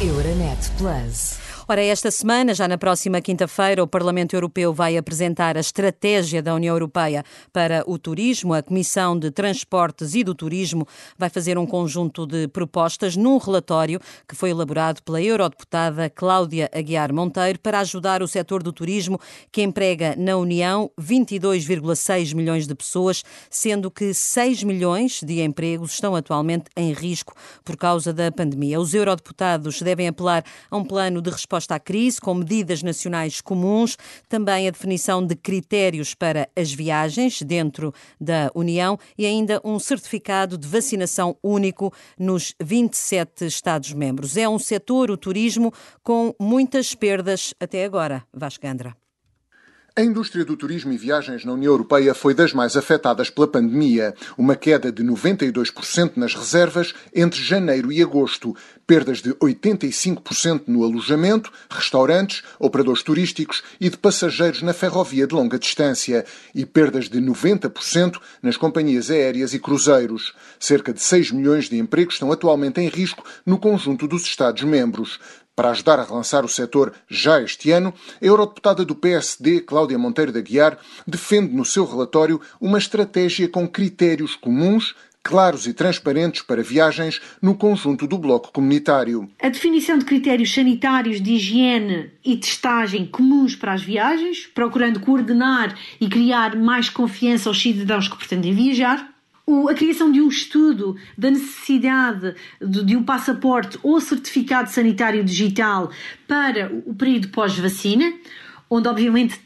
Euronet Plus. Ora, esta semana, já na próxima quinta-feira, o Parlamento Europeu vai apresentar a estratégia da União Europeia para o turismo. A Comissão de Transportes e do Turismo vai fazer um conjunto de propostas num relatório que foi elaborado pela eurodeputada Cláudia Aguiar Monteiro para ajudar o setor do turismo, que emprega na União 22,6 milhões de pessoas, sendo que 6 milhões de empregos estão atualmente em risco por causa da pandemia. Os eurodeputados devem apelar a um plano de resposta à crise, com medidas nacionais comuns, também a definição de critérios para as viagens dentro da União e ainda um certificado de vacinação único nos 27 Estados-membros. É um setor, o turismo, com muitas perdas até agora. Vasco Gandra. A indústria do turismo e viagens na União Europeia foi das mais afetadas pela pandemia. Uma queda de 92% nas reservas entre janeiro e agosto, perdas de 85% no alojamento, restaurantes, operadores turísticos e de passageiros na ferrovia de longa distância e perdas de 90% nas companhias aéreas e cruzeiros. Cerca de 6 milhões de empregos estão atualmente em risco no conjunto dos Estados-membros. Para ajudar a relançar o setor já este ano, a eurodeputada do PSD, Cláudia Monteiro da Guiar, defende no seu relatório uma estratégia com critérios comuns claros e transparentes para viagens no conjunto do bloco comunitário. A definição de critérios sanitários de higiene e testagem comuns para as viagens, procurando coordenar e criar mais confiança aos cidadãos que pretendem viajar a criação de um estudo da necessidade de, um passaporte ou certificado sanitário digital para o período pós-vacina, onde obviamente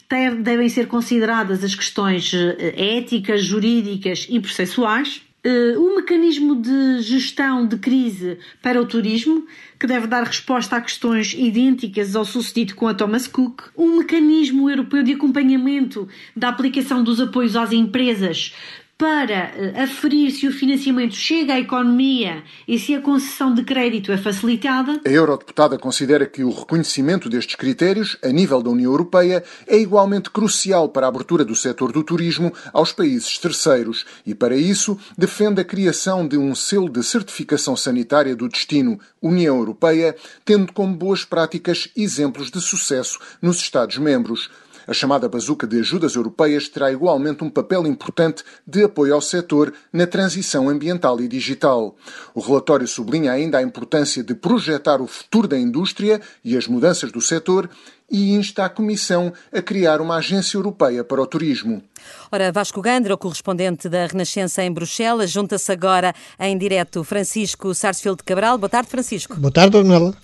devem ser consideradas as questões eh, éticas, jurídicas e processuais. Uh, um mecanismo de gestão de crise para o turismo, que deve dar resposta a questões idênticas ao sucedido com a Thomas Cook. Um mecanismo europeu de acompanhamento da aplicação dos apoios às empresas, para uh, aferir se o financiamento chega à economia e se a concessão de crédito é facilitada. A eurodeputada considera que o reconhecimento destes critérios, a nível da União Europeia, é igualmente crucial para a abertura do setor do turismo aos países terceiros e, para isso, defende a criação de um selo de certificação sanitária do destino União Europeia, tendo como boas práticas exemplos de sucesso nos Estados-membros. A chamada bazuca de ajudas europeias terá igualmente um papel importante de apoio ao setor na transição ambiental e digital. O relatório sublinha ainda a importância de projetar o futuro da indústria e as mudanças do setor e insta a Comissão a criar uma agência europeia para o turismo. Ora, Vasco Gandra, o correspondente da Renascença em Bruxelas, junta-se agora em direto Francisco Sarsfield Cabral. Boa tarde, Francisco. Boa tarde, Dona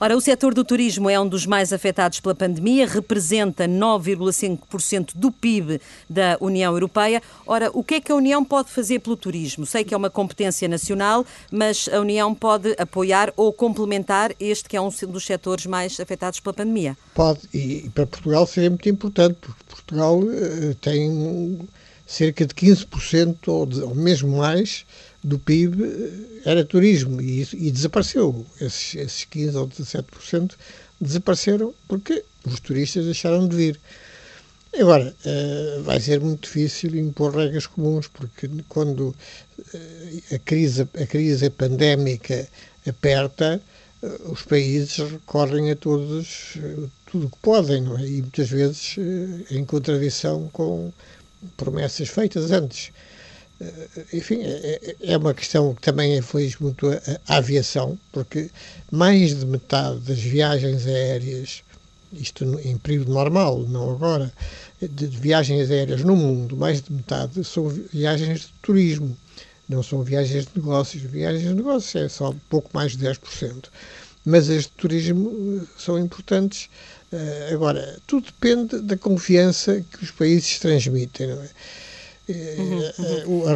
Ora, o setor do turismo é um dos mais afetados pela pandemia, representa 9,5% do PIB da União Europeia. Ora, o que é que a União pode fazer pelo turismo? Sei que é uma competência nacional, mas a União pode apoiar ou complementar este que é um dos setores mais afetados pela pandemia? Pode, e para Portugal seria muito importante, porque Portugal uh, tem cerca de 15% ou, de, ou mesmo mais do PIB eh, era turismo e, e desapareceu. Esses, esses 15% ou 17% desapareceram porque os turistas deixaram de vir. Agora, uh, vai ser muito difícil impor regras comuns, porque quando a, crise, a crise pandémica aperta, os países recorrem a todos, tudo o que podem, é? e muitas vezes em contradição com promessas feitas antes. Eh, enfim, é, é, é uma questão que também inflige muito a, aviação, porque mais de metade das viagens aéreas, isto em período normal, não agora, de viagens aéreas no mundo, mais de metade são viagens de turismo, não são viagens de negócios. Viagens de negócios é só pouco mais de 10%. Mas as de turismo eh, são importantes. Eh, agora, tudo depende da confiança que os países transmitem, não é? Uhum, uhum.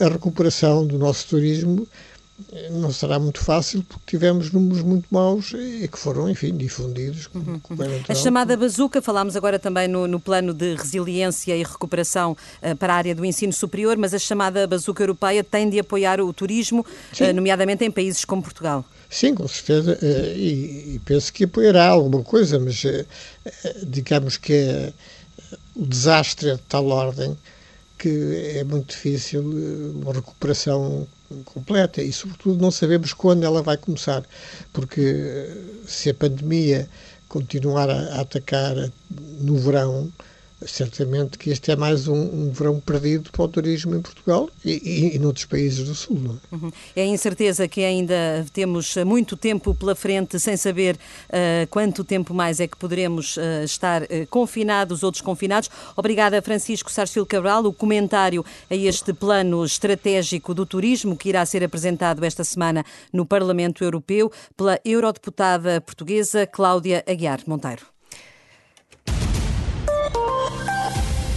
A, recuperação do nosso turismo eh, não será muito fácil porque tivemos números muito maus e que foram, enfim, difundidos. Uhum. A chamada bazuca, falámos agora também no, no, plano de resiliência e recuperação uh, para a área do ensino superior, mas a chamada bazuca europeia tem de apoiar o turismo, uh, nomeadamente em países como Portugal. Sim, com certeza, uh, e, e, penso que apoiará alguma coisa, mas digamos que o desastre é de tal ordem que é muito difícil eh, uma recuperação completa e, sobretudo, não sabemos quando ela vai começar, porque se a pandemia continuar a atacar no verão, certamente que este é mais um, um, verão perdido para o turismo em Portugal e, e, e noutros países do Sul. Não é? Uhum. é a incerteza que ainda temos muito tempo pela frente sem saber uh, quanto tempo mais é que poderemos uh, estar uh, confinados ou desconfinados. Obrigada, Francisco Sarcil Cabral. O comentário a este plano estratégico do turismo que irá ser apresentado esta semana no Parlamento Europeu pela eurodeputada portuguesa Cláudia Aguiar Monteiro.